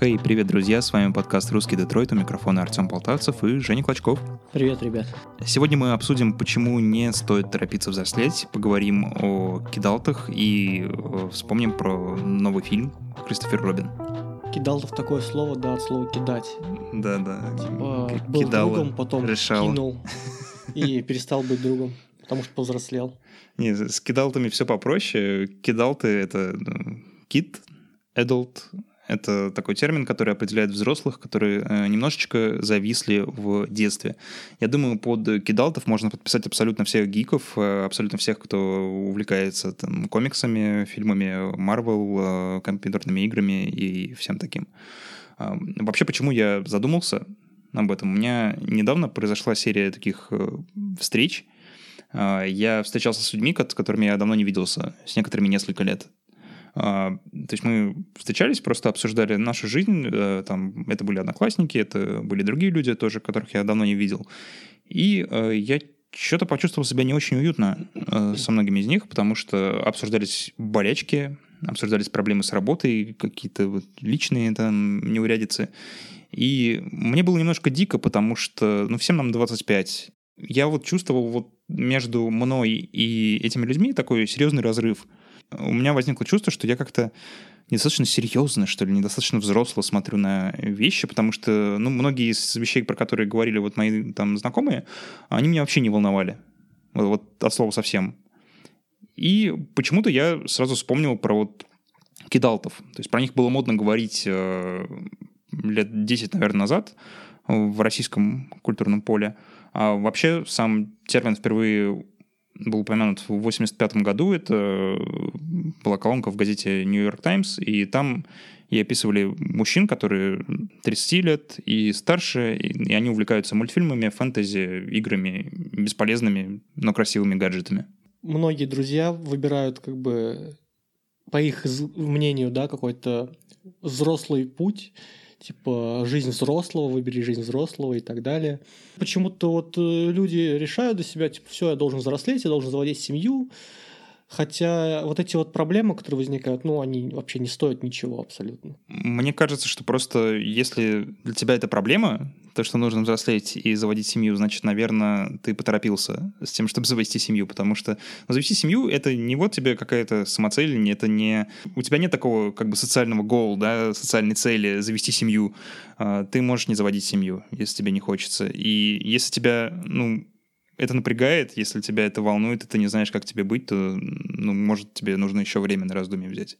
Хей, hey, привет, друзья, с вами подкаст «Русский Детройт», у микрофона Артем Полтавцев и Женя Клочков. Привет, ребят. Сегодня мы обсудим, почему не стоит торопиться взрослеть, поговорим о кидалтах и э, вспомним про новый фильм «Кристофер Робин». Кидалтов такое слово, да, от слова «кидать». Да, да. Типа, был Кидала, другом, потом решал. кинул и перестал быть другом, потому что повзрослел. Не, с кидалтами все попроще. Кидалты — это ну, кит, adult, это такой термин, который определяет взрослых, которые э, немножечко зависли в детстве. Я думаю, под кидалтов можно подписать абсолютно всех гиков, э, абсолютно всех, кто увлекается там, комиксами, фильмами Marvel, э, компьютерными играми и всем таким. Вообще, почему я задумался об этом? У меня недавно произошла серия таких встреч. Я встречался с людьми, с которыми я давно не виделся, с некоторыми несколько лет. А, то есть мы встречались, просто обсуждали нашу жизнь. Э, там, это были одноклассники, это были другие люди тоже, которых я давно не видел. И э, я что-то почувствовал себя не очень уютно э, со многими из них, потому что обсуждались болячки, обсуждались проблемы с работой, какие-то вот личные там неурядицы. И мне было немножко дико, потому что, ну, всем нам 25. Я вот чувствовал вот между мной и этими людьми такой серьезный разрыв – у меня возникло чувство, что я как-то недостаточно серьезно, что ли, недостаточно взросло смотрю на вещи, потому что, ну, многие из вещей, про которые говорили вот мои там знакомые, они меня вообще не волновали. Вот, вот от слова совсем. И почему-то я сразу вспомнил про вот кидалтов. То есть про них было модно говорить э, лет 10, наверное, назад в российском культурном поле. А вообще сам термин впервые был упомянут в 85 году. Это э, была колонка в газете New York Times, и там и описывали мужчин, которые 30 лет и старше, и они увлекаются мультфильмами, фэнтези, играми, бесполезными, но красивыми гаджетами. Многие друзья выбирают как бы по их мнению, да, какой-то взрослый путь, типа жизнь взрослого, выбери жизнь взрослого и так далее. Почему-то вот э, люди решают для себя, типа, все, я должен взрослеть, я должен заводить семью, Хотя вот эти вот проблемы, которые возникают, ну, они вообще не стоят ничего абсолютно. Мне кажется, что просто если для тебя это проблема, то, что нужно взрослеть и заводить семью, значит, наверное, ты поторопился с тем, чтобы завести семью, потому что ну, завести семью — это не вот тебе какая-то самоцель, это не... У тебя нет такого как бы социального гола, да, социальной цели завести семью. А, ты можешь не заводить семью, если тебе не хочется. И если тебя, ну, это напрягает, если тебя это волнует, и ты не знаешь, как тебе быть, то, ну, может, тебе нужно еще время на раздумье взять.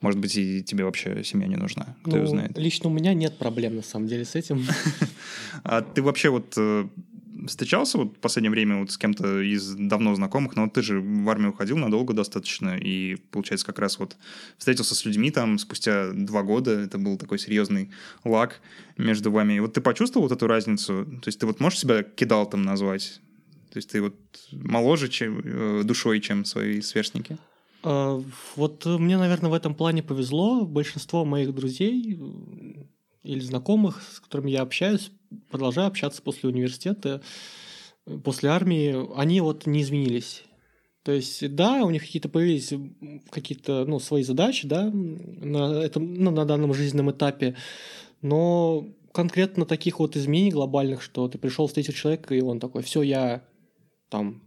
Может быть, и тебе вообще семья не нужна, кто ну, ее знает. Лично у меня нет проблем, на самом деле, с этим. А ты вообще вот э, встречался вот в последнее время вот с кем-то из давно знакомых, но вот ты же в армию уходил надолго достаточно, и, получается, как раз вот встретился с людьми там спустя два года, это был такой серьезный лак между вами. И вот ты почувствовал вот эту разницу? То есть ты вот можешь себя кидал там назвать? То есть ты вот моложе чем, э, душой, чем свои сверстники? А, вот мне, наверное, в этом плане повезло. Большинство моих друзей э, или знакомых, с которыми я общаюсь, продолжаю общаться после университета, э, после армии, они вот не изменились. То есть, да, у них какие-то появились какие-то, ну, свои задачи, да, на, этом, ну, на данном жизненном этапе, но конкретно таких вот изменений глобальных, что ты пришел, встретил человека, и он такой, все, я там,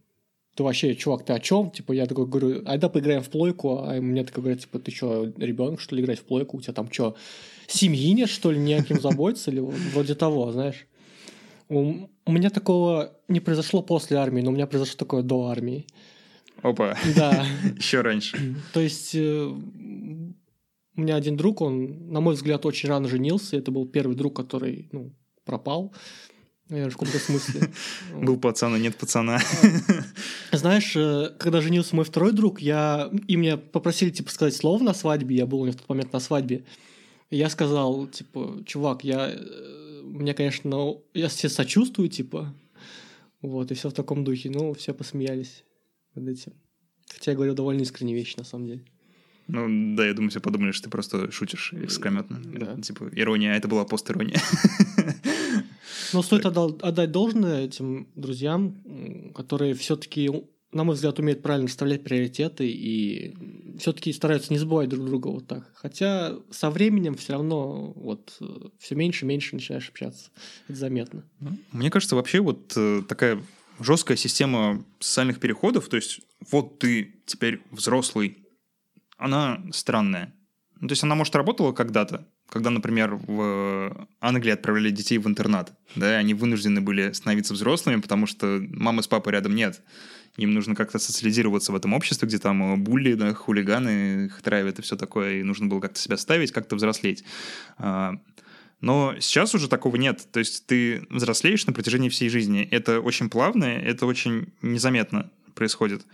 ты вообще, чувак, ты о чем? Типа, я такой говорю, айда поиграем в плойку, а мне такой говорят, типа, ты что, ребенок, что ли, играть в плойку? У тебя там что, семьи нет, что ли, не о кем заботиться? Или вроде того, знаешь? У, у меня такого не произошло после армии, но у меня произошло такое до армии. Опа. Да. Еще раньше. То есть э, у меня один друг, он, на мой взгляд, очень рано женился. Это был первый друг, который ну, пропал. Наверное, в каком-то смысле. Был пацан, а нет пацана. Знаешь, э, когда женился мой второй друг, я... и меня попросили, типа, сказать слово на свадьбе, я был у него в тот момент на свадьбе, я сказал, типа, чувак, я... Э, мне, конечно, я все сочувствую, типа, вот, и все в таком духе. Ну, все посмеялись над этим. Хотя я говорил довольно искренние вещи, на самом деле. Ну, да, я думаю, все подумали, что ты просто шутишь искрометно. Да. Типа, ирония, а это была пост-ирония. Но стоит отдать должное этим друзьям, которые все-таки, на мой взгляд, умеют правильно расставлять приоритеты и все-таки стараются не забывать друг друга вот так. Хотя со временем все равно вот все меньше и меньше начинаешь общаться. Это заметно. Мне кажется, вообще вот э, такая жесткая система социальных переходов, то есть вот ты теперь взрослый, она странная. Ну, то есть она, может, работала когда-то, когда, например, в Англии отправляли детей в интернат, да, они вынуждены были становиться взрослыми, потому что мамы с папой рядом нет. Им нужно как-то социализироваться в этом обществе, где там булли, да, хулиганы их травят и все такое, и нужно было как-то себя ставить, как-то взрослеть. А, но сейчас уже такого нет. То есть ты взрослеешь на протяжении всей жизни. Это очень плавно, это очень незаметно происходит.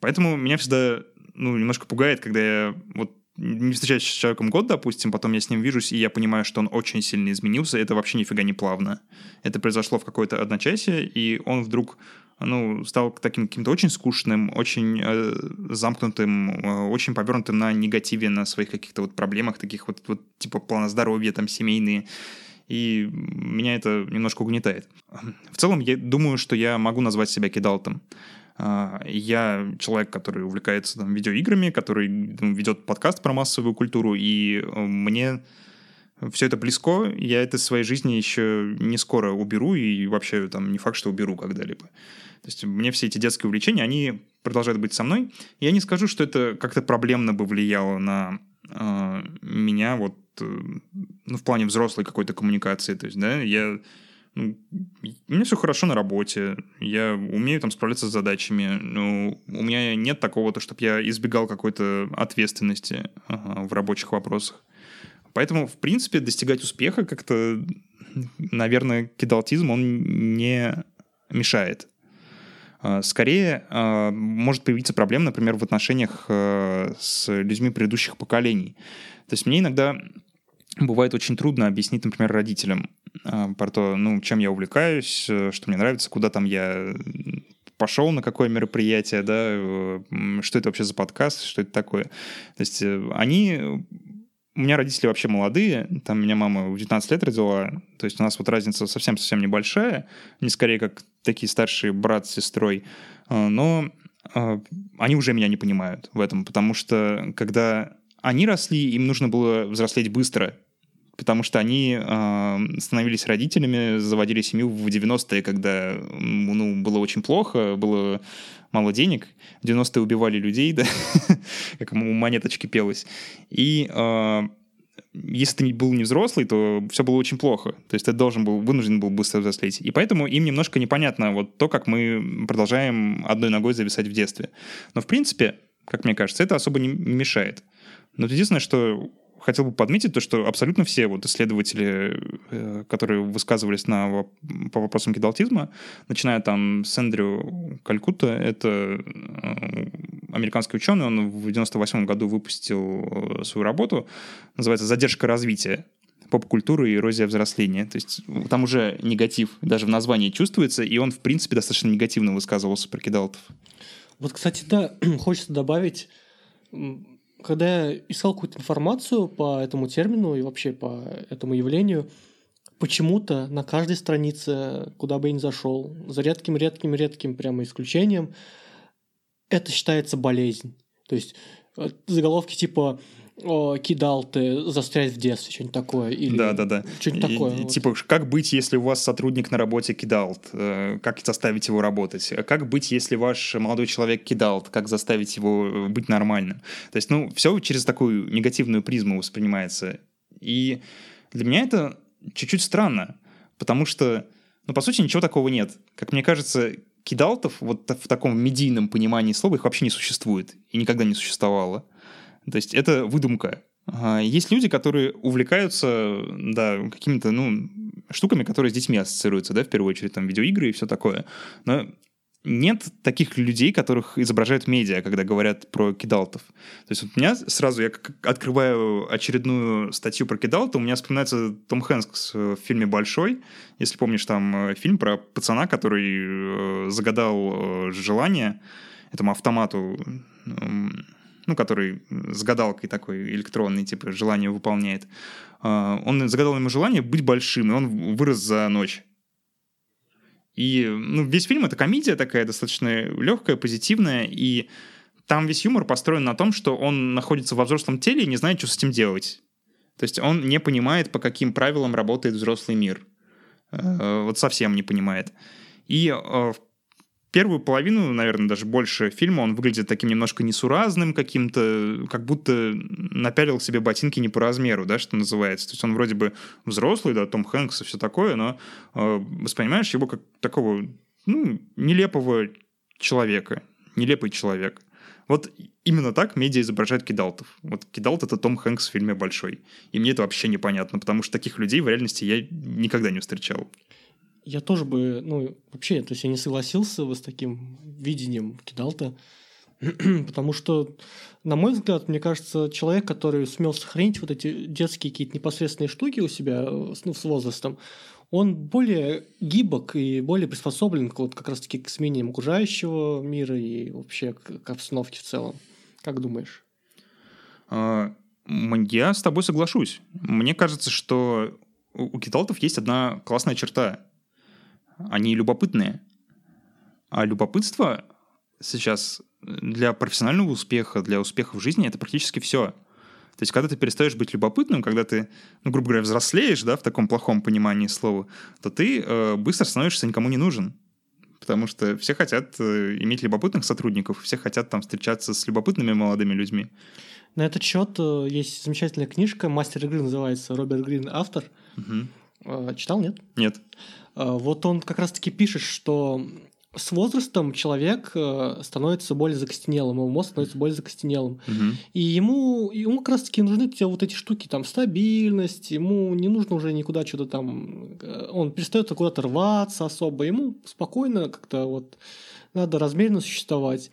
Поэтому меня всегда ну, немножко пугает, когда я вот не встречаюсь с человеком год, допустим, потом я с ним вижусь, и я понимаю, что он очень сильно изменился, это вообще нифига не плавно. Это произошло в какое-то одночасье, и он вдруг ну, стал таким каким-то очень скучным, очень э, замкнутым, э, очень повернутым на негативе, на своих каких-то вот проблемах, таких вот, вот типа плана здоровья, там, семейные. И меня это немножко угнетает. В целом, я думаю, что я могу назвать себя кидалтом. А, я человек, который увлекается там, видеоиграми, который ведет подкаст про массовую культуру, и э, мне все это близко, я это в своей жизни еще не скоро уберу, и вообще там не факт, что уберу когда-либо. То есть мне все эти детские увлечения, они продолжают быть со мной. Я не скажу, что это как-то проблемно бы влияло на э, меня вот э, ну, в плане взрослой какой-то коммуникации. То есть, да, я ну, меня все хорошо на работе, я умею там справляться с задачами, но у меня нет такого, то, чтобы я избегал какой-то ответственности ага, в рабочих вопросах. Поэтому, в принципе, достигать успеха как-то, наверное, кидалтизм, он не мешает. А, скорее, а, может появиться проблема, например, в отношениях а, с людьми предыдущих поколений. То есть мне иногда бывает очень трудно объяснить, например, родителям про то, ну, чем я увлекаюсь, э, что мне нравится, куда там я пошел на какое мероприятие, да, э, что это вообще за подкаст, что это такое. То есть э, они у меня родители вообще молодые, там меня мама в 19 лет родила, то есть у нас вот разница совсем-совсем небольшая, не скорее как такие старшие брат с сестрой, а, но а, они уже меня не понимают в этом, потому что когда они росли, им нужно было взрослеть быстро, потому что они э, становились родителями, заводили семью в 90-е, когда ну, было очень плохо, было мало денег. В 90-е убивали людей, да, как у монеточки пелось. И э, если ты был не взрослый, то все было очень плохо. То есть ты должен был, вынужден был быстро взрослеть. И поэтому им немножко непонятно вот то, как мы продолжаем одной ногой зависать в детстве. Но в принципе, как мне кажется, это особо не мешает. Но единственное, что хотел бы подметить то, что абсолютно все вот исследователи, э, которые высказывались на, по вопросам кидалтизма, начиная там с Эндрю Калькутта, это э, американский ученый, он в 98 году выпустил э, свою работу, называется «Задержка развития поп-культуры и эрозия взросления». То есть там уже негатив даже в названии чувствуется, и он, в принципе, достаточно негативно высказывался про кидалтов. Вот, кстати, да, хочется добавить когда я искал какую-то информацию по этому термину и вообще по этому явлению, почему-то на каждой странице, куда бы я ни зашел, за редким-редким-редким прямо исключением, это считается болезнь. То есть э, заголовки типа кидал ты застрять в детстве, что-нибудь такое. Или да, да, да. Что-нибудь такое. И, вот. Типа, как быть, если у вас сотрудник на работе кидал? Э, как заставить его работать? Как быть, если ваш молодой человек кидал? Как заставить его э, быть нормальным? То есть, ну, все через такую негативную призму воспринимается. И для меня это чуть-чуть странно, потому что, ну, по сути, ничего такого нет. Как мне кажется, кидалтов вот в таком медийном понимании слова их вообще не существует и никогда не существовало. То есть это выдумка. Есть люди, которые увлекаются, да, какими-то, ну, штуками, которые с детьми ассоциируются, да, в первую очередь, там, видеоигры и все такое. Но нет таких людей, которых изображают медиа, когда говорят про кидалтов. То есть вот у меня сразу, я открываю очередную статью про кидалта, у меня вспоминается Том Хэнкс в фильме «Большой». Если помнишь, там э, фильм про пацана, который э, загадал э, желание этому автомату ну, который с гадалкой такой электронный, типа, желание выполняет, а, он загадал ему желание быть большим, и он вырос за ночь. И ну, весь фильм — это комедия такая, достаточно легкая, позитивная, и там весь юмор построен на том, что он находится во взрослом теле и не знает, что с этим делать. То есть он не понимает, по каким правилам работает взрослый мир. Э, вот совсем не понимает. И э, первую половину, наверное, даже больше фильма он выглядит таким немножко несуразным каким-то, как будто напялил себе ботинки не по размеру, да, что называется. То есть он вроде бы взрослый, да, Том Хэнкс и все такое, но э, воспринимаешь его как такого, ну, нелепого человека, нелепый человек. Вот именно так медиа изображает кидалтов. Вот кидалт — это Том Хэнкс в фильме «Большой». И мне это вообще непонятно, потому что таких людей в реальности я никогда не встречал я тоже бы, ну, вообще, то есть я не согласился бы с таким видением Кидалта, потому что, на мой взгляд, мне кажется, человек, который сумел сохранить вот эти детские какие-то непосредственные штуки у себя ну, с возрастом, он более гибок и более приспособлен вот как раз-таки к смене окружающего мира и вообще к, к обстановке в целом. Как думаешь? А, я с тобой соглашусь. Мне кажется, что у киталтов есть одна классная черта они любопытные. А любопытство сейчас для профессионального успеха, для успеха в жизни это практически все. То есть, когда ты перестаешь быть любопытным, когда ты, ну, грубо говоря, взрослеешь, да, в таком плохом понимании слова, то ты э, быстро становишься никому не нужен. Потому что все хотят э, иметь любопытных сотрудников, все хотят там встречаться с любопытными молодыми людьми. На этот счет э, есть замечательная книжка «Мастер игры» называется, Роберт Грин автор. Угу. Читал, нет? Нет. Э, вот он как раз-таки пишет, что с возрастом человек э, становится более закостенелым, его мозг становится более закостенелым. Угу. И ему, ему как раз-таки нужны те вот эти штуки, там, стабильность, ему не нужно уже никуда что-то там, э, он перестает куда-то рваться особо, ему спокойно как-то вот надо размеренно существовать.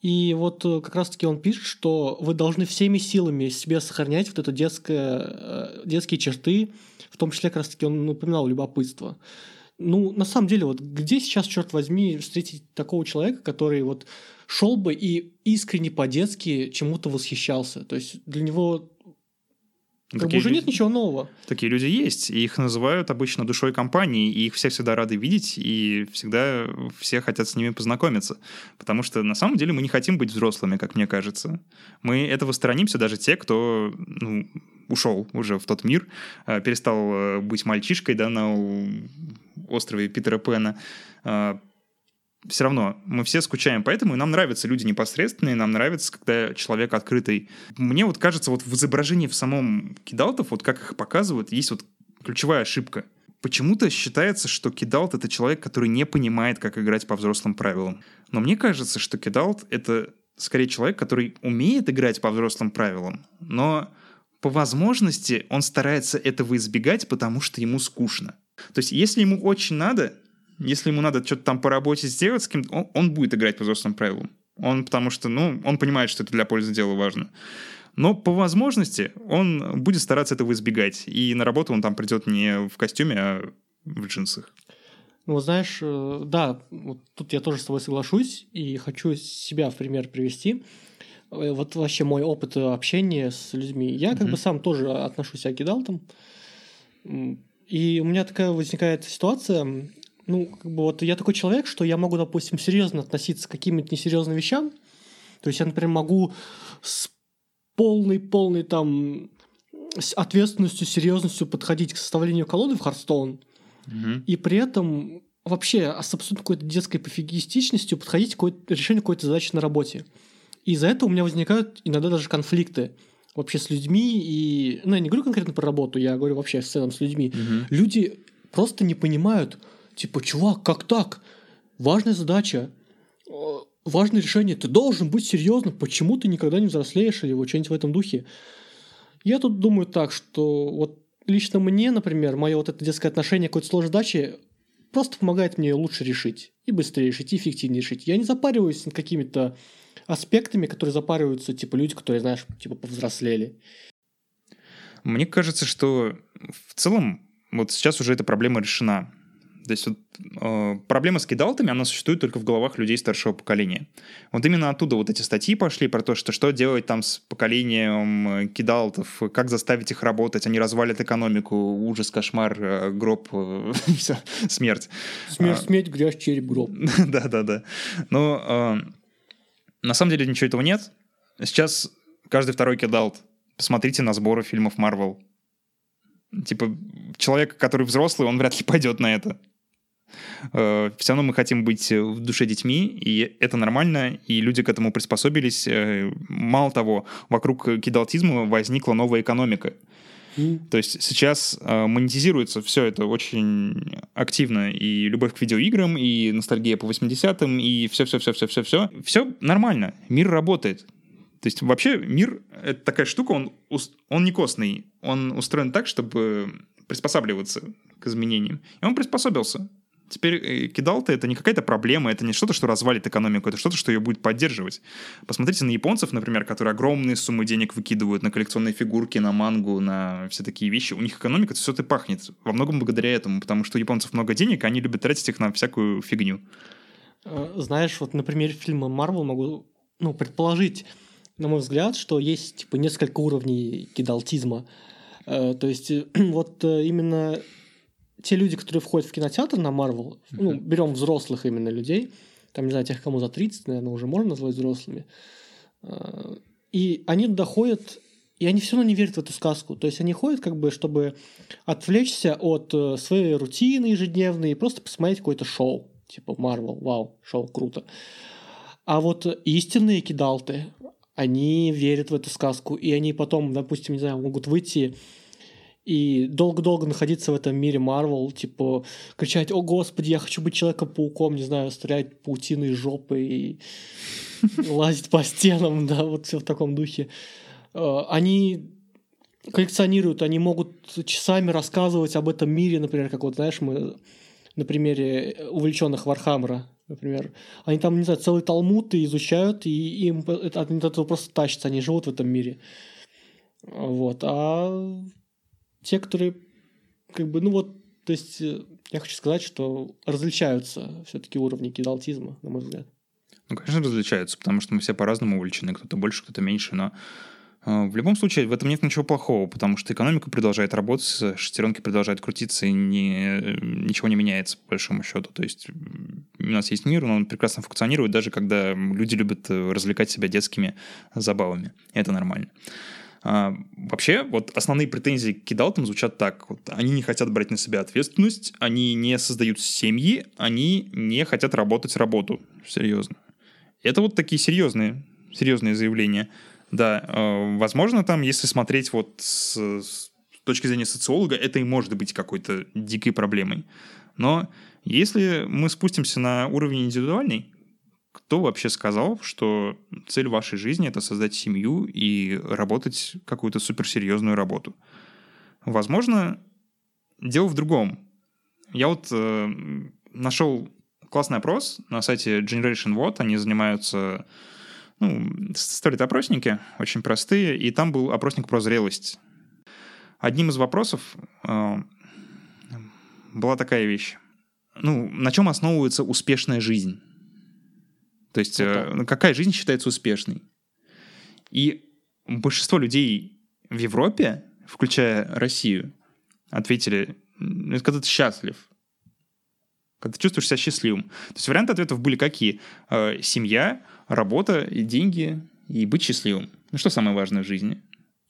И вот как раз-таки он пишет, что вы должны всеми силами себе сохранять вот это детское, детские черты, в том числе как раз-таки он упоминал любопытство. Ну, на самом деле, вот где сейчас, черт возьми, встретить такого человека, который вот шел бы и искренне по-детски чему-то восхищался? То есть для него как Такие уже люди, нет ничего нового. Такие люди есть, и их называют обычно душой компании, и их все всегда рады видеть, и всегда все хотят с ними познакомиться. Потому что на самом деле мы не хотим быть взрослыми, как мне кажется. Мы этого сторонимся, даже те, кто ну, ушел уже в тот мир, э, перестал э, быть мальчишкой да, на острове Питера Пэна э, все равно мы все скучаем поэтому, и нам нравятся люди непосредственные, нам нравится, когда человек открытый. Мне вот кажется, вот в изображении в самом кидалтов, вот как их показывают, есть вот ключевая ошибка. Почему-то считается, что кидалт — это человек, который не понимает, как играть по взрослым правилам. Но мне кажется, что кидалт — это скорее человек, который умеет играть по взрослым правилам, но по возможности он старается этого избегать, потому что ему скучно. То есть, если ему очень надо, если ему надо что-то там по работе сделать с кем-то, он, он будет играть по взрослым правилам. Он, потому что, ну, он понимает, что это для пользы дела важно. Но по возможности он будет стараться этого избегать. И на работу он там придет не в костюме, а в джинсах. Ну, знаешь, э, да, вот тут я тоже с тобой соглашусь и хочу себя в пример привести. Э, вот вообще мой опыт общения с людьми. Я как mm-hmm. бы сам тоже отношусь к агидалтам. И у меня такая возникает ситуация, ну, как бы вот я такой человек, что я могу, допустим, серьезно относиться к каким-нибудь несерьезным вещам. То есть я, например, могу с полной-полной там с ответственностью, серьезностью подходить к составлению колоды в Хардстоун, угу. и при этом вообще с абсолютно какой-то детской пофигистичностью подходить к решению какой-то задачи на работе. И из-за этого у меня возникают иногда даже конфликты вообще с людьми. И, ну, я не говорю конкретно про работу, я говорю вообще в целом с людьми. Угу. Люди просто не понимают, Типа, чувак, как так? Важная задача, э, важное решение. Ты должен быть серьезным. Почему ты никогда не взрослеешь или вот что-нибудь в этом духе? Я тут думаю так, что вот лично мне, например, мое вот это детское отношение к какой-то сложной задаче просто помогает мне лучше решить. И быстрее решить, и эффективнее решить. Я не запариваюсь над какими-то аспектами, которые запариваются, типа, люди, которые, знаешь, типа, повзрослели. Мне кажется, что в целом вот сейчас уже эта проблема решена. То есть вот, э, проблема с кидалтами, она существует только в головах людей старшего поколения. Вот именно оттуда вот эти статьи пошли про то, что что делать там с поколением э, кидалтов, как заставить их работать, они развалят экономику, ужас, кошмар, э, гроб, э, все, смерть. Смерть, смерть, грязь, череп, гроб. Да-да-да. Но На самом деле ничего этого нет. Сейчас каждый второй кидалт. Посмотрите на сборы фильмов Marvel. Типа, человек, который взрослый, он вряд ли пойдет на это. Э, Все равно мы хотим быть в душе детьми, и это нормально, и люди к этому приспособились. Э, Мало того, вокруг кидалтизма возникла новая экономика. То есть сейчас э, монетизируется все это очень активно. И любовь к видеоиграм, и ностальгия по 80-м, и все-все-все-все-все-все. Все нормально. Мир работает. То есть вообще мир — это такая штука, он, он не костный. Он устроен так, чтобы приспосабливаться к изменениям. И он приспособился. Теперь э, кидал-то это не какая-то проблема, это не что-то, что развалит экономику, это что-то, что ее будет поддерживать. Посмотрите на японцев, например, которые огромные суммы денег выкидывают на коллекционные фигурки, на мангу, на все такие вещи. У них экономика все это пахнет. Во многом благодаря этому, потому что у японцев много денег, и они любят тратить их на всякую фигню. Э, Знаешь, вот на примере фильма Marvel могу ну, предположить, на мой взгляд, что есть типа несколько уровней кидалтизма. Э, То есть вот именно те люди, которые входят в кинотеатр на Marvel, ну, берем взрослых именно людей, там, не знаю, тех, кому за 30, наверное, уже можно назвать взрослыми, э, и они туда ходят, и они все равно не верят в эту сказку. То есть они ходят, как бы, чтобы отвлечься от э, своей рутины ежедневной и просто посмотреть какое-то шоу. Типа Marvel, вау, шоу, круто. А вот истинные кидалты, они верят в эту сказку, и они потом, допустим, не знаю, могут выйти и долго-долго находиться в этом мире Марвел, типа кричать, о господи, я хочу быть Человеком-пауком, не знаю, стрелять паутиной жопы и лазить по стенам, да, вот все в таком духе. Э, Они коллекционируют, они могут часами рассказывать об этом мире, например, как вот, знаешь, мы на примере увлеченных Warhammer а, например. Они там, не знаю, целый талмуд и изучают, и им от этого просто тащится, они живут в этом мире. Вот. А те, которые как бы, ну вот, то есть э, я хочу сказать, что различаются все-таки уровни кидалтизма, на мой взгляд. Ну, конечно, различаются, потому что мы все по-разному увлечены, кто-то больше, кто-то меньше, но э, в любом случае в этом нет ничего плохого, потому что экономика продолжает работать, шестеренки продолжают крутиться, и не, ничего не меняется, по большому счету. То есть у нас есть мир, но он прекрасно функционирует, даже когда люди любят э, развлекать себя детскими забавами. И это нормально. А, вообще, вот основные претензии к кидалтам звучат так. Вот, они не хотят брать на себя ответственность, они не создают семьи, они не хотят работать работу. Серьезно. Это вот такие серьезные, серьезные заявления. Да, э, возможно, там, если смотреть вот с, с точки зрения социолога, это и может быть какой-то дикой проблемой. Но если мы спустимся на уровень индивидуальный, кто вообще сказал, что цель вашей жизни это создать семью и работать какую-то суперсерьезную работу? Возможно, дело в другом. Я вот э, нашел классный опрос на сайте Generation What. Они занимаются ну, ставят опросники, очень простые, и там был опросник про зрелость. Одним из вопросов э, была такая вещь. Ну, на чем основывается успешная жизнь? То есть, э, Ну какая жизнь считается успешной? И большинство людей в Европе, включая Россию, ответили, «М, это когда ты счастлив. Когда ты чувствуешь себя счастливым. То есть варианты ответов были какие? Э, семья, работа, и деньги и быть счастливым. Ну что самое важное в жизни?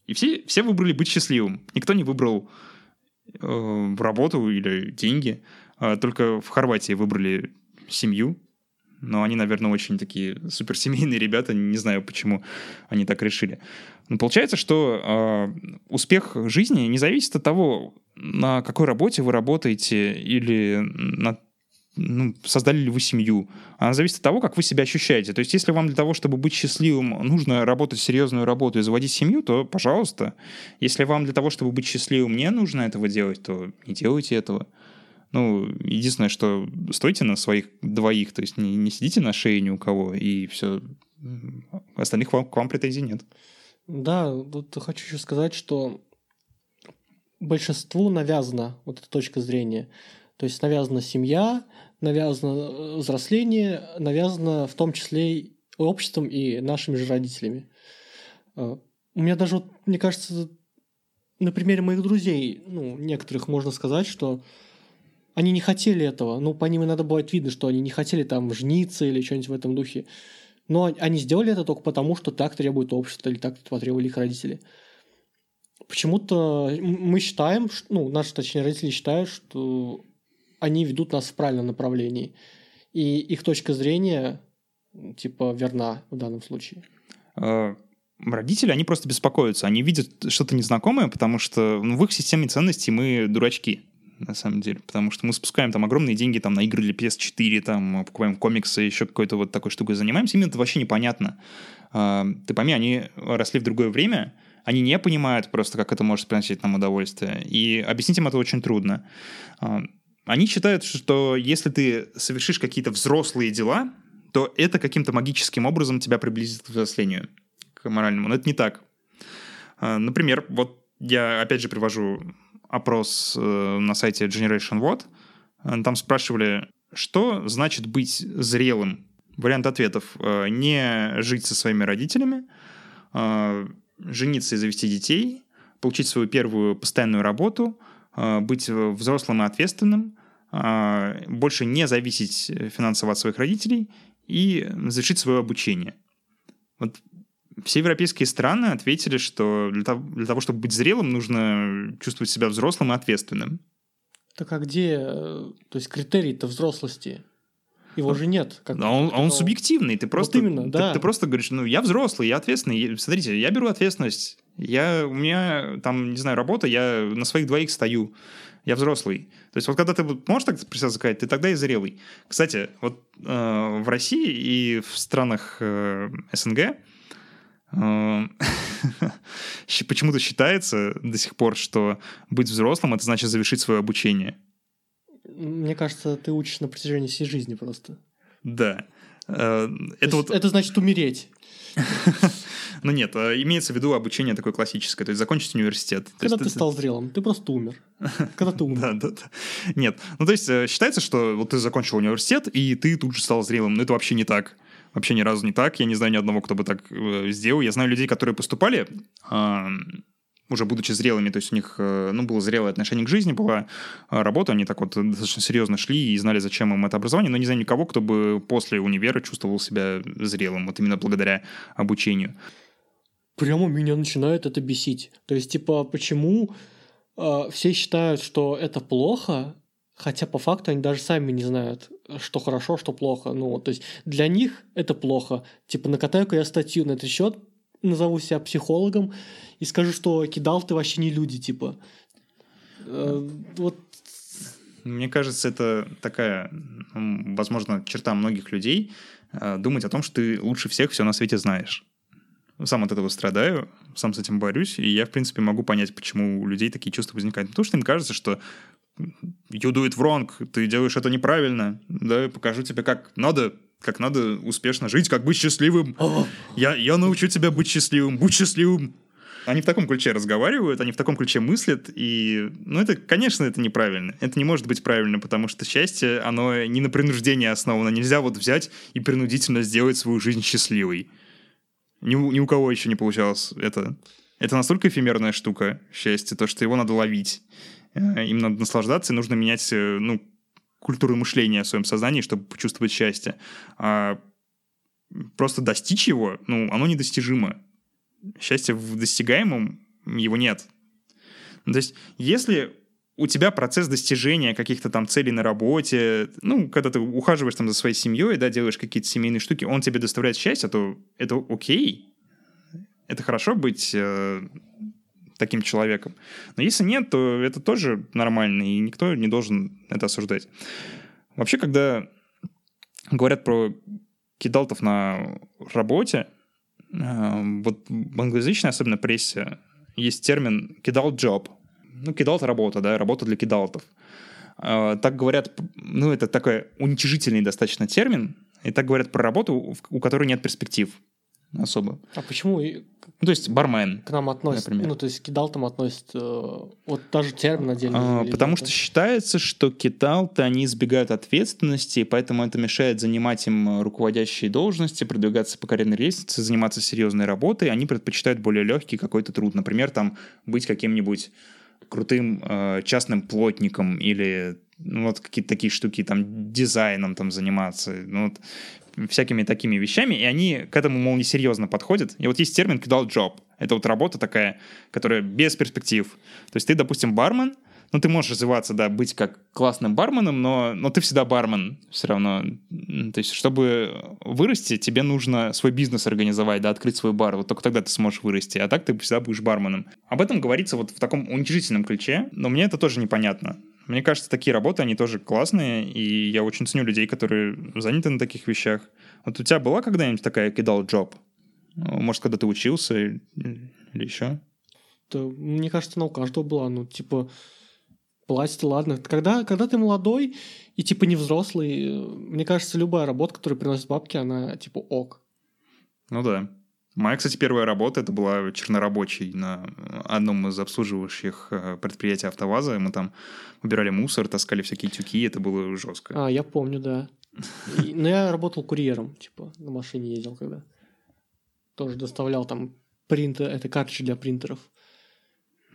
И все, все выбрали быть счастливым. Никто не выбрал э, работу или деньги. А только в Хорватии выбрали семью. Но они, наверное, очень такие суперсемейные ребята. Не знаю, почему они так решили. Но получается, что э, успех жизни не зависит от того, на какой работе вы работаете или на ну, создали ли вы семью. Она зависит от того, как вы себя ощущаете. То есть, если вам для того, чтобы быть счастливым, нужно работать серьезную работу и заводить семью, то пожалуйста. Если вам для того, чтобы быть счастливым, не нужно этого делать, то не делайте этого. Ну, единственное, что стойте на своих двоих, то есть не, не сидите на шее ни у кого, и все. Остальных вам, к вам претензий нет. Да, тут хочу еще сказать, что большинству навязана вот эта точка зрения. То есть навязана семья, навязано взросление, навязано в том числе и обществом и нашими же родителями. Э, У меня даже, вот, мне кажется, на примере моих друзей, ну, некоторых можно сказать, что они не хотели этого. Ну, по ним иногда бывает видно, что они не хотели там жениться или что-нибудь в этом духе. Но они сделали это только потому, что так требует общество или так потребовали их родители. Почему-то мы считаем, ну, наши, точнее, родители считают, что они ведут нас в правильном направлении. И их точка зрения, типа, верна в данном случае. А, родители, они просто беспокоятся. Они видят что-то незнакомое, потому что ну, в их системе ценностей мы дурачки на самом деле, потому что мы спускаем там огромные деньги там на игры для PS4, там покупаем комиксы, еще какой-то вот такой штукой занимаемся, им это вообще непонятно. А, ты пойми, они росли в другое время, они не понимают просто, как это может приносить нам удовольствие, и объяснить им это очень трудно. А, они считают, что если ты совершишь какие-то взрослые дела, то это каким-то магическим образом тебя приблизит к взрослению, к моральному. Но это не так. А, например, вот я опять же привожу опрос э, на сайте Generation What. Э, там спрашивали, что значит быть зрелым? Вариант ответов. Э, не жить со своими родителями, жениться и завести детей, получить свою первую постоянную работу, быть взрослым и ответственным, больше не зависеть финансово от своих родителей и завершить свое обучение. Вот все европейские страны ответили, что для того, для того, чтобы быть зрелым, нужно чувствовать себя взрослым и ответственным. Так а где, э, то есть критерий-то взрослости? Его же нет. Как, а он, он субъективный. Ты просто, вот именно, да. ты, ты просто говоришь, ну, я взрослый, я ответственный. Смотрите, я беру ответственность. Я, у меня там, не знаю, работа, я на своих двоих стою. Я взрослый. То есть вот когда ты можешь так себе сказать, ты тогда и зрелый. Кстати, вот э, в России и в странах э, СНГ почему-то считается до сих пор, что быть взрослым это значит завершить свое обучение. Мне кажется, ты учишь на протяжении всей жизни просто. Да. Э, это, вот... это значит умереть. Ну нет, а имеется в виду обучение такое классическое, то есть закончить университет. Когда ты стал зрелым, ты просто умер. Когда ты умер. Да, да, да. Нет, ну то есть э, считается, что вот ты закончил университет, и ты тут же стал зрелым, но это вообще не так вообще ни разу не так. Я не знаю ни одного, кто бы так э, сделал. Я знаю людей, которые поступали уже будучи зрелыми, то есть у них э, ну, было зрелое отношение к жизни, была э, работа, они так вот достаточно серьезно шли и знали, зачем им это образование, но не знаю никого, кто бы после универа чувствовал себя зрелым, вот именно благодаря обучению. Прямо меня начинает это бесить. То есть, типа, почему э, все считают, что это плохо, Хотя по факту они даже сами не знают, что хорошо, что плохо. Ну, то есть для них это плохо. Типа накатаю-ка я статью на этот счет, назову себя психологом и скажу, что кидал ты вообще не люди, типа. Э, вот. Мне кажется, это такая, возможно, черта многих людей э, думать о том, что ты лучше всех все на свете знаешь. Сам от этого страдаю, сам с этим борюсь, и я, в принципе, могу понять, почему у людей такие чувства возникают. Потому что им кажется, что you do it wrong, ты делаешь это неправильно, да, покажу тебе, как надо, как надо успешно жить, как быть счастливым. Я, я научу тебя быть счастливым, будь счастливым. Они в таком ключе разговаривают, они в таком ключе мыслят, и, ну, это, конечно, это неправильно. Это не может быть правильно, потому что счастье, оно не на принуждении основано. Нельзя вот взять и принудительно сделать свою жизнь счастливой. Ни, ни у кого еще не получалось это. Это настолько эфемерная штука, счастье, то, что его надо ловить. Э, им надо наслаждаться, и нужно менять, э, ну, культуру мышления в своем сознании, чтобы почувствовать счастье. А просто достичь его, ну, оно недостижимо. Счастье в достигаемом его нет. Ну, то есть, если у тебя процесс достижения каких-то там целей на работе, ну, когда ты ухаживаешь там за своей семьей, да, делаешь какие-то семейные штуки, он тебе доставляет счастье, то это окей. Это хорошо быть э, таким человеком. Но если нет, то это тоже нормально, и никто не должен это осуждать. Вообще, когда говорят про кидалтов на работе, э, вот в англоязычной, особенно прессе, есть термин кидал job. Ну, кидал это работа, да, работа для кидалтов. Э, так говорят, ну, это такой уничижительный достаточно термин, и так говорят про работу, у которой нет перспектив особо. А почему? Ну, то есть бармен. К нам относят, например. ну, то есть кидал там относят, э, вот даже термин отдельно. А, потому что считается, что кидал-то они избегают ответственности, и поэтому это мешает занимать им руководящие должности, продвигаться по карьерной лестнице, заниматься серьезной работой. Они предпочитают более легкий какой-то труд. Например, там быть каким-нибудь крутым э, частным плотником или ну, вот какие-то такие штуки, там, дизайном там заниматься. Ну, вот всякими такими вещами, и они к этому, мол, несерьезно подходят. И вот есть термин «кидал job». Это вот работа такая, которая без перспектив. То есть ты, допустим, бармен, ну, ты можешь развиваться, да, быть как классным барменом, но, но ты всегда бармен все равно. То есть, чтобы вырасти, тебе нужно свой бизнес организовать, да, открыть свой бар. Вот только тогда ты сможешь вырасти. А так ты всегда будешь барменом. Об этом говорится вот в таком уничижительном ключе, но мне это тоже непонятно. Мне кажется, такие работы, они тоже классные, и я очень ценю людей, которые заняты на таких вещах. Вот у тебя была когда-нибудь такая кидал джоб? Может, когда ты учился или, или еще? Да, мне кажется, она у каждого была. Ну, типа, платить, ладно. Когда, когда ты молодой и, типа, не взрослый, мне кажется, любая работа, которая приносит бабки, она, типа, ок. Ну да. Моя, кстати, первая работа, это была чернорабочей на одном из обслуживающих э, предприятий АвтоВАЗа. Мы там убирали мусор, таскали всякие тюки, это было жестко. А, я помню, да. И, но я работал курьером, типа, на машине ездил когда. Тоже доставлял там принты, это картриджи для принтеров.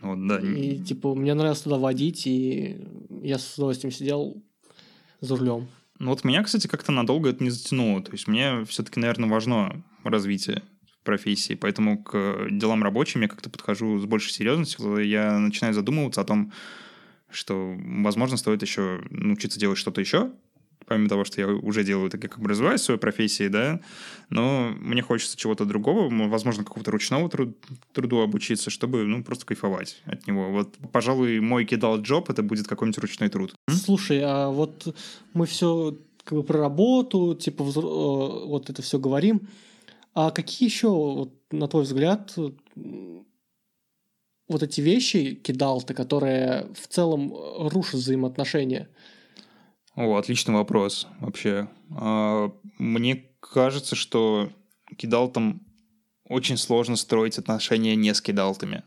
Вот, да. И, типа, мне нравилось туда водить, и я с удовольствием сидел за рулем. Ну вот меня, кстати, как-то надолго это не затянуло. То есть мне все-таки, наверное, важно развитие профессии, поэтому к делам рабочим я как-то подхожу с большей серьезностью. Я начинаю задумываться о том, что, возможно, стоит еще научиться делать что-то еще, помимо того, что я уже делаю, так как бы развиваюсь в своей профессии, да, но мне хочется чего-то другого, возможно, какого-то ручного труд, труду обучиться, чтобы, ну, просто кайфовать от него. Вот, пожалуй, мой кидал джоб, это будет какой-нибудь ручной труд. Слушай, а вот мы все как бы про работу, типа, э, вот это все говорим, а какие еще, вот, на твой взгляд, вот эти вещи кидал ты, которые в целом рушат взаимоотношения? О, отличный вопрос вообще. А, мне кажется, что кидалтом очень сложно строить отношения не с кидалтами.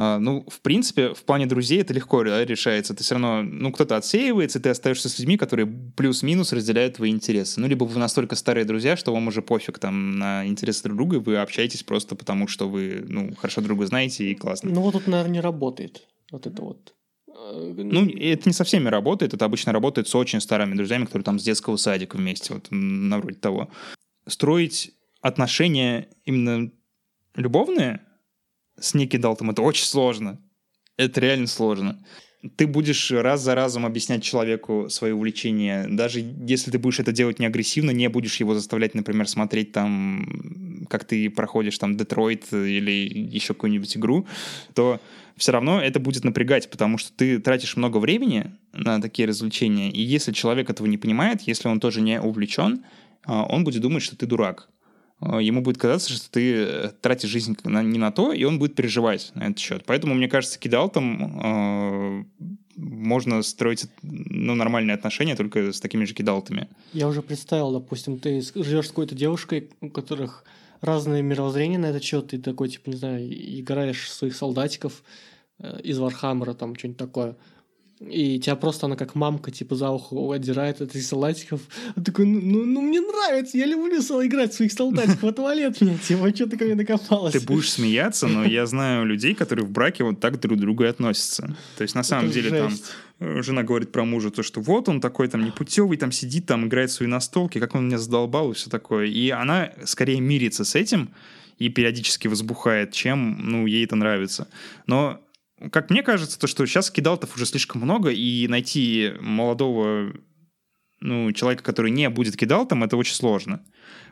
А, ну, в принципе, в плане друзей это легко да, решается. Ты все равно, ну, кто-то отсеивается, ты остаешься с людьми, которые плюс-минус разделяют твои интересы. Ну, либо вы настолько старые друзья, что вам уже пофиг там на интересы друг друга, и вы общаетесь просто потому, что вы, ну, хорошо друга знаете и классно. Ну, вот тут, наверное, не работает. Вот это вот. Э, ну, это не со всеми работает, это обычно работает с очень старыми друзьями, которые там с детского садика вместе, вот, на вроде того. Строить отношения именно любовные с Ники Далтом это очень сложно. Это реально сложно. Ты будешь раз за разом объяснять человеку свои увлечения. Даже если ты будешь это делать не агрессивно, не будешь его заставлять, например, смотреть там, как ты проходишь там Детройт или еще какую-нибудь игру, то все равно это будет напрягать, потому что ты тратишь много времени на такие развлечения, и если человек этого не понимает, если он тоже не увлечен, а, он будет думать, что ты дурак. А, ему будет казаться, что ты э, тратишь жизнь не на то, и он будет переживать на этот счет. Поэтому, мне кажется, кидалтом э, можно строить ну, нормальные отношения только с такими же кидалтами. Я уже представил, допустим, ты живешь с какой-то девушкой, у которых разные мировоззрения на этот счет, ты такой, типа, не знаю, играешь своих солдатиков э, из Warhammer а, там, что-нибудь такое и тебя просто она как мамка типа за ухо отдирает от этих солдатиков. Он такой, ну, ну, ну мне нравится, я люблю играть в своих солдатиков, отвали от меня, типа, что ты ко мне докопалась? Ты будешь смеяться, но я знаю людей, которые в браке вот так друг к другу и относятся. То есть на самом Это деле жесть. там э, жена говорит про мужа то, что вот он такой там непутевый, там сидит, там играет свои настолки, как он меня задолбал и все такое. И она скорее мирится с этим и периодически возбухает, чем, ну, ей это нравится. Но как мне кажется, то, что сейчас кидалтов уже слишком много, и найти молодого ну, человека, который не будет кидалтом, это очень сложно.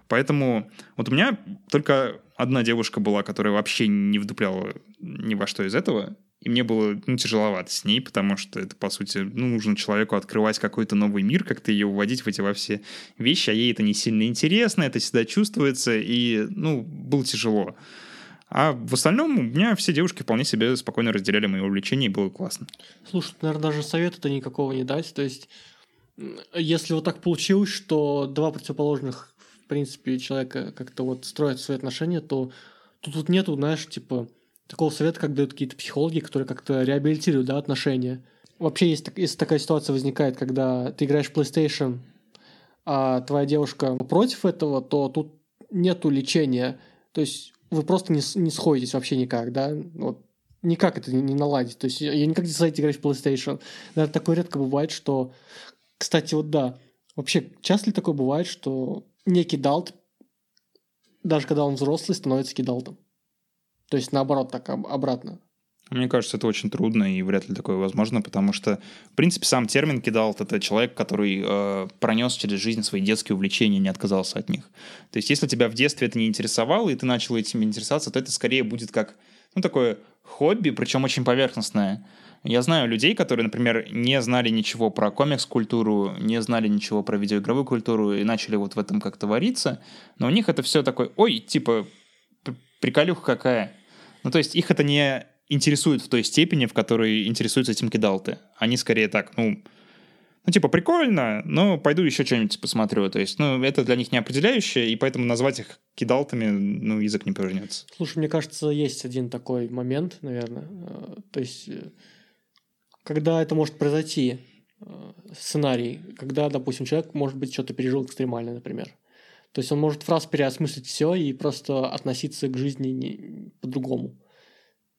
Поэтому вот у меня только одна девушка была, которая вообще не вдупляла ни во что из этого. И мне было ну, тяжеловато с ней, потому что это, по сути, ну, нужно человеку открывать какой-то новый мир, как-то ее вводить в эти во все вещи, а ей это не сильно интересно, это всегда чувствуется, и, ну, было тяжело. А в остальном у меня все девушки вполне себе спокойно разделяли мои увлечения, и было классно. Слушай, наверное, даже совета-то никакого не дать. То есть, если вот так получилось, что два противоположных, в принципе, человека как-то вот строят свои отношения, то тут, тут нету, знаешь, типа, такого совета, как дают какие-то психологи, которые как-то реабилитируют, да, отношения. Вообще, если такая ситуация возникает, когда ты играешь в PlayStation, а твоя девушка против этого, то тут нету лечения. То есть вы просто не, не сходитесь вообще никак, да, вот никак это не наладить. То есть я никак не знаете играть в PlayStation. Наверное, такое редко бывает, что... Кстати, вот да, Вообще, часто ли такое бывает, что некий далт, даже когда он взрослый, становится кидалтом? То есть наоборот, так обратно. Мне кажется, это очень трудно и вряд ли такое возможно, потому что, в принципе, сам термин кидалт — это человек, который э, пронес через жизнь свои детские увлечения, не отказался от них. То есть если тебя в детстве это не интересовало, и ты начал этим интересоваться, то это скорее будет как, ну, такое хобби, причем очень поверхностное. Я знаю людей, которые, например, не знали ничего про комикс-культуру, не знали ничего про видеоигровую культуру и начали вот в этом как-то вариться, но у них это все такое, ой, типа, приколюха какая. Ну, то есть их это не интересует в той степени, в которой интересуются этим кидалты. Они скорее так, ну, ну, типа, прикольно, но пойду еще что-нибудь посмотрю. То есть, ну, это для них не определяющее, и поэтому назвать их кидалтами, ну, язык не повернется. Слушай, мне кажется, есть один такой момент, наверное. Э, то есть, э, когда это может произойти, э, сценарий, когда, допустим, человек, может быть, что-то пережил экстремально, например. То есть он может фраз переосмыслить все и просто относиться к жизни по-другому.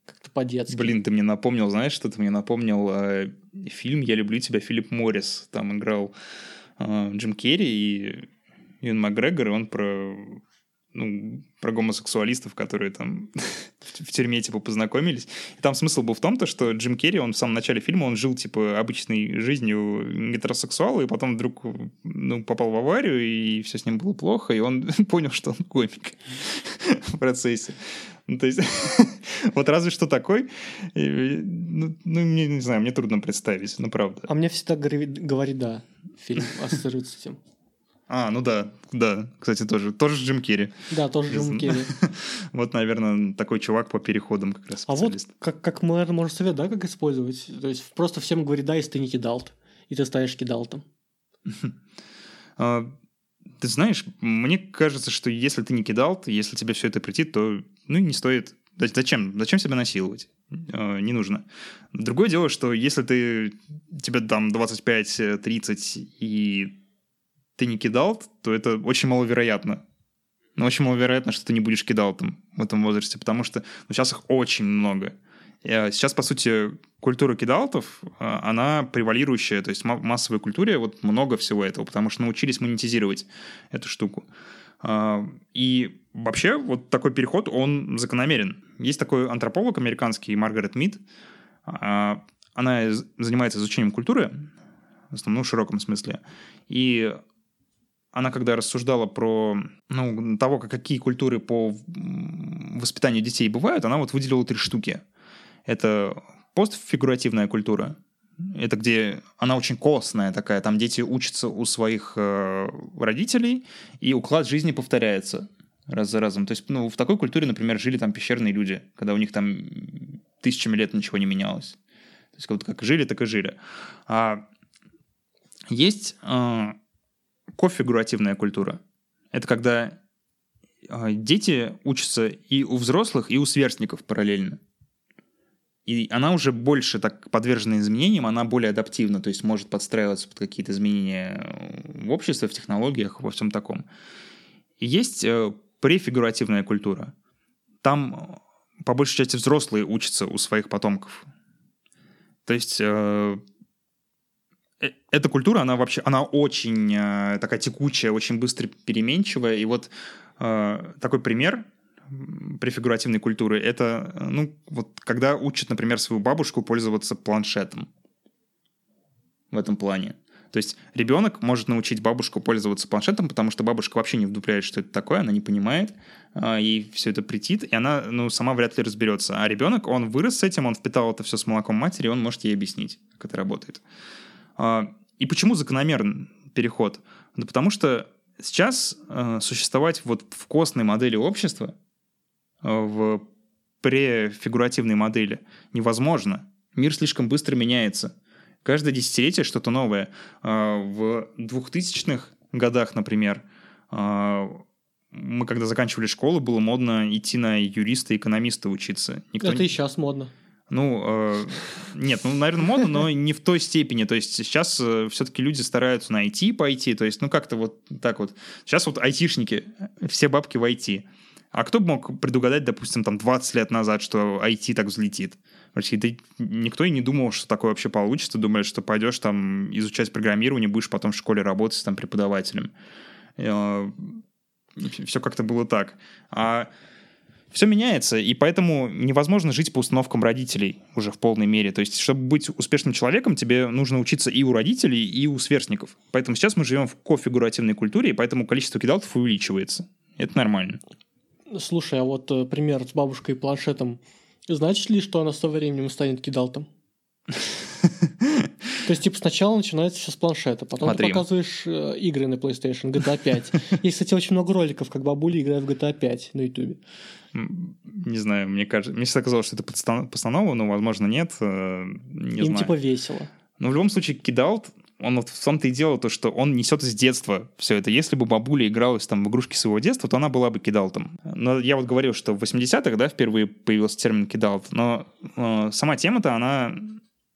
Как-то по-детски. Блин, ты мне напомнил, знаешь, что ты мне напомнил э, фильм «Я люблю тебя» Филипп Моррис. Там играл э, Джим Керри и Юн Макгрегор, и он про ну, про гомосексуалистов, которые там в тюрьме, типа, познакомились. И там смысл был в том, то, что Джим Керри, он в самом начале фильма, он жил, типа, обычной жизнью гетеросексуала, и потом вдруг, ну, попал в аварию, и все с ним было плохо, и он понял, что он комик в процессе. Ну, то есть, вот разве что такой, ну, ну, не знаю, мне трудно представить, ну, правда. А мне всегда говорит, да, фильм ассоциируется с этим. А, ну да, да, кстати, тоже. Тоже Джим Керри. Да, тоже Джим Керри. вот, наверное, такой чувак по переходам как раз А вот как, как наверное, можем совет, да, как использовать? То есть просто всем говорит, да, если ты не кидалт, и ты ставишь кидалтом. А, ты знаешь, мне кажется, что если ты не кидалт, если тебе все это прийти, то ну не стоит. Зачем? Зачем себя насиловать? А, не нужно. Другое дело, что если ты тебе там 25-30 и ты не кидал, то это очень маловероятно. Но очень маловероятно, что ты не будешь кидалтом в этом возрасте, потому что ну, сейчас их очень много. Сейчас, по сути, культура кидалтов, она превалирующая, то есть в массовой культуре вот много всего этого, потому что научились монетизировать эту штуку. А, и вообще вот такой переход, он закономерен. Есть такой антрополог американский Маргарет Мид, она занимается изучением культуры, в основном в широком смысле, и она когда рассуждала про ну, того, какие культуры по воспитанию детей бывают, она вот выделила три штуки. Это постфигуративная культура, это где она очень костная такая, там дети учатся у своих э, родителей, и уклад жизни повторяется раз за разом. То есть, ну, в такой культуре, например, жили там пещерные люди, когда у них там тысячами лет ничего не менялось. То есть, вот как жили, так и жили. А есть э, кофигуративная культура. Это когда а, дети учатся и у взрослых, и у сверстников параллельно. И она уже больше так подвержена изменениям, она более адаптивна, то есть может подстраиваться под какие-то изменения в обществе, в технологиях, во всем таком. И есть э, префигуративная культура. Там э, по большей части взрослые учатся у своих потомков. То есть э, эта культура, она вообще, она очень такая текучая, очень быстро переменчивая. И вот такой пример префигуративной культуры, это, ну, вот когда учат, например, свою бабушку пользоваться планшетом в этом плане. То есть ребенок может научить бабушку пользоваться планшетом, потому что бабушка вообще не вдупляет, что это такое, она не понимает, э, ей все это претит, и она ну, сама вряд ли разберется. А ребенок, он вырос с этим, он впитал это все с молоком матери, он может ей объяснить, как это работает. А, и почему закономерен переход? Да потому что сейчас э, существовать вот в костной модели общества, э, в префигуративной модели невозможно. Мир слишком быстро меняется. Каждое десятилетие что-то новое. Э, в 2000-х годах, например, мы когда заканчивали школу, было модно идти на юриста и экономиста учиться. Никто Это не... и сейчас модно. Ну, э, нет, ну, наверное, модно, но не в той степени. То есть сейчас э, все-таки люди стараются на IT пойти. То есть, ну, как-то вот так вот. Сейчас вот айтишники, все бабки в IT. А кто бы мог предугадать, допустим, там 20 лет назад, что IT так взлетит? Вообще, да никто и не думал, что такое вообще получится. Думали, что пойдешь там изучать программирование, будешь потом в школе работать там преподавателем. Э, Все как-то было так. А все меняется, и поэтому невозможно жить по установкам родителей уже в полной мере. То есть, чтобы быть успешным человеком, тебе нужно учиться и у родителей, и у сверстников. Поэтому сейчас мы живем в кофигуративной культуре, и поэтому количество кидалтов увеличивается. Это нормально. Слушай, а вот э, пример с бабушкой и планшетом, значит ли, что она со временем станет кидалтом? То есть, типа, сначала начинается все с планшета, потом Смотри. ты показываешь э, игры на PlayStation, GTA 5. Есть, кстати, очень много роликов, как бабули играют в GTA 5 на YouTube. Не знаю, мне кажется, мне всегда казалось, что это подстан- постанова, но, возможно, нет. э, Не Им знаю. типа весело. Но в любом случае, кидалт, он вот в том-то и дело, то, что он несет из детства все это. Если бы бабуля игралась там в игрушки своего детства, то она была бы кидалтом. Но я вот говорил, что в 80-х, да, впервые появился термин кидалт, но э, сама тема-то, она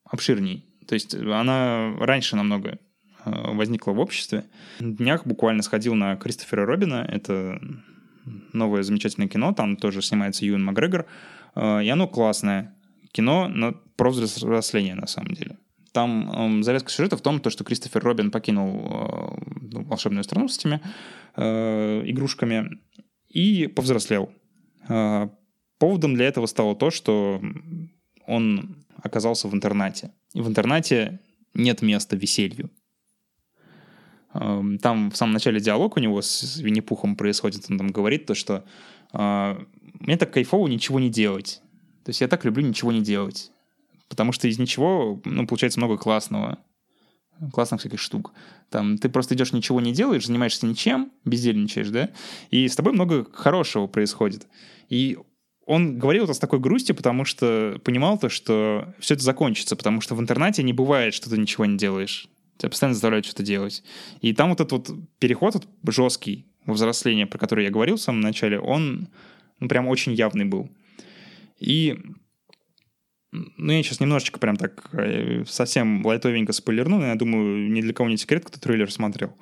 обширней. То есть она раньше намного э, возникла в обществе. На днях буквально сходил на Кристофера Робина, это новое замечательное кино, там тоже снимается Юэн Макгрегор, э, и оно классное кино но про взросление на самом деле. Там эм, завязка сюжета в том, то, что Кристофер Робин покинул э, ну, волшебную страну с этими э, игрушками и повзрослел. Э, поводом для этого стало то, что он оказался в интернате. И в интернате нет места веселью. Эм, Там в самом начале диалог у него с Винни-Пухом происходит. Он там говорит то, что э, мне так кайфово ничего не делать. То есть я так люблю ничего не делать. Потому что из ничего, ну, получается много классного. Классных всяких штук. Там ты просто идешь, ничего не делаешь, занимаешься ничем, бездельничаешь, да? И с тобой много хорошего происходит. И он говорил это с такой грустью, потому что понимал то, что все это закончится, потому что в интернате не бывает, что ты ничего не делаешь. Тебя постоянно заставляют что-то делать. И там вот этот вот переход вот жесткий во взросление, про который я говорил в самом начале, он ну, прям очень явный был. И ну, я сейчас немножечко прям так э, совсем лайтовенько спойлерну, но я думаю, ни для кого не секрет, кто трейлер смотрел.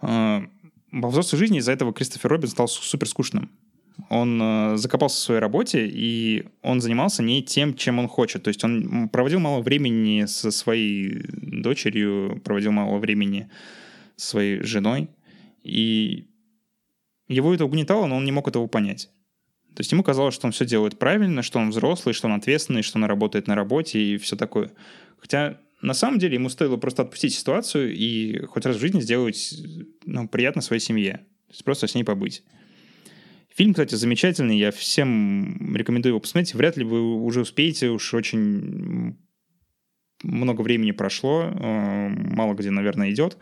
А, Во взрослой жизни из-за этого Кристофер Робин стал су- супер скучным. Он э, закопался в своей работе, и он занимался не тем, чем он хочет. То есть он проводил мало времени со своей дочерью, проводил мало времени со своей женой, и его это угнетало, но он не мог этого понять. То есть ему казалось, что он все делает правильно, что он взрослый, что он ответственный, что он работает на работе и все такое. Хотя на самом деле ему стоило просто отпустить ситуацию и хоть раз в жизни сделать ну, приятно своей семье. То есть просто с ней побыть. Фильм, кстати, замечательный, я всем рекомендую его посмотреть. Вряд ли вы уже успеете, уж очень много времени прошло, э, мало где, наверное, идет.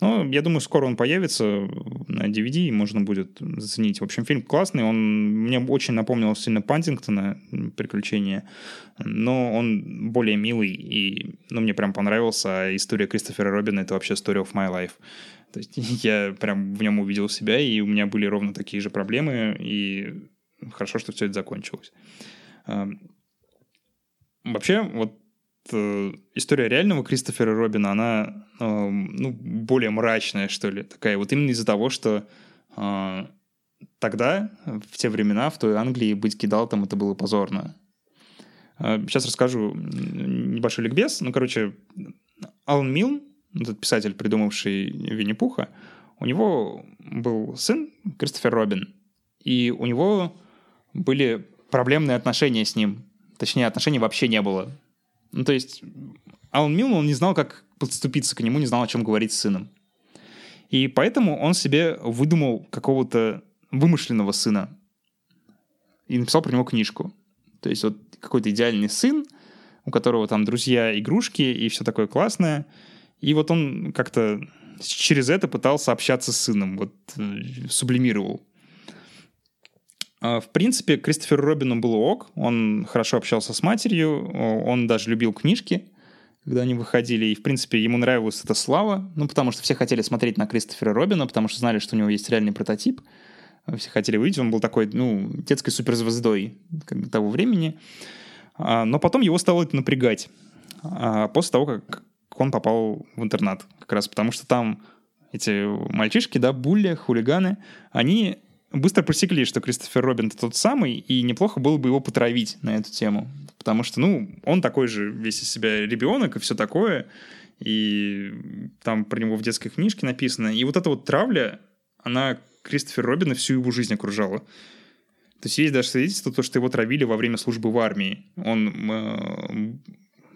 Но я думаю, скоро он появится на DVD, и можно будет заценить. В общем, фильм классный, он мне очень напомнил сильно Пантингтона «Приключения», но он более милый, и ну, мне прям понравился. А история Кристофера Робина — это вообще story of my life. То есть я прям в нем увидел себя, и у меня были ровно такие же проблемы, и хорошо, что все это закончилось. А, Вообще, вот история реального Кристофера Робина, она э, ну, более мрачная, что ли, такая. Вот именно из-за того, что э, тогда, в те времена, в той Англии быть кидалтом это было позорно. Э, Сейчас расскажу небольшой ликбез. Ну, короче, Алан Милн, этот писатель, придумавший Винни-Пуха, у него был сын Кристофер Робин, и у него были проблемные отношения с ним. Точнее, отношений вообще не было. Ну, то есть, Алан он не знал, как подступиться к нему, не знал, о чем говорить с сыном. И поэтому он себе выдумал какого-то вымышленного сына и написал про него книжку. То есть вот какой-то идеальный сын, у которого там друзья, игрушки и все такое классное. И вот он как-то через это пытался общаться с сыном, вот э, сублимировал. А, В принципе, Кристоферу Робину было ок, он хорошо общался с матерью, он даже любил книжки, когда они выходили, и, в принципе, ему нравилась эта слава, ну, потому что все хотели смотреть на Кристофера Робина, потому что знали, что у него есть реальный прототип, все хотели увидеть, он был такой, ну, детской суперзвездой как бы, того времени, А, но потом его стало это напрягать, а, после того, как он попал в интернат, как раз потому что там эти мальчишки, да, булли, хулиганы, они быстро просекли, что Кристофер Робин тот самый, и неплохо было бы его потравить на эту тему. Потому что, ну, он такой же весь из себя ребенок и все такое. И там про него в детской книжке написано. И вот эта вот травля, она Кристофер Робина всю его жизнь окружала. То есть есть даже свидетельство, то, что его травили во время службы в армии. Он э,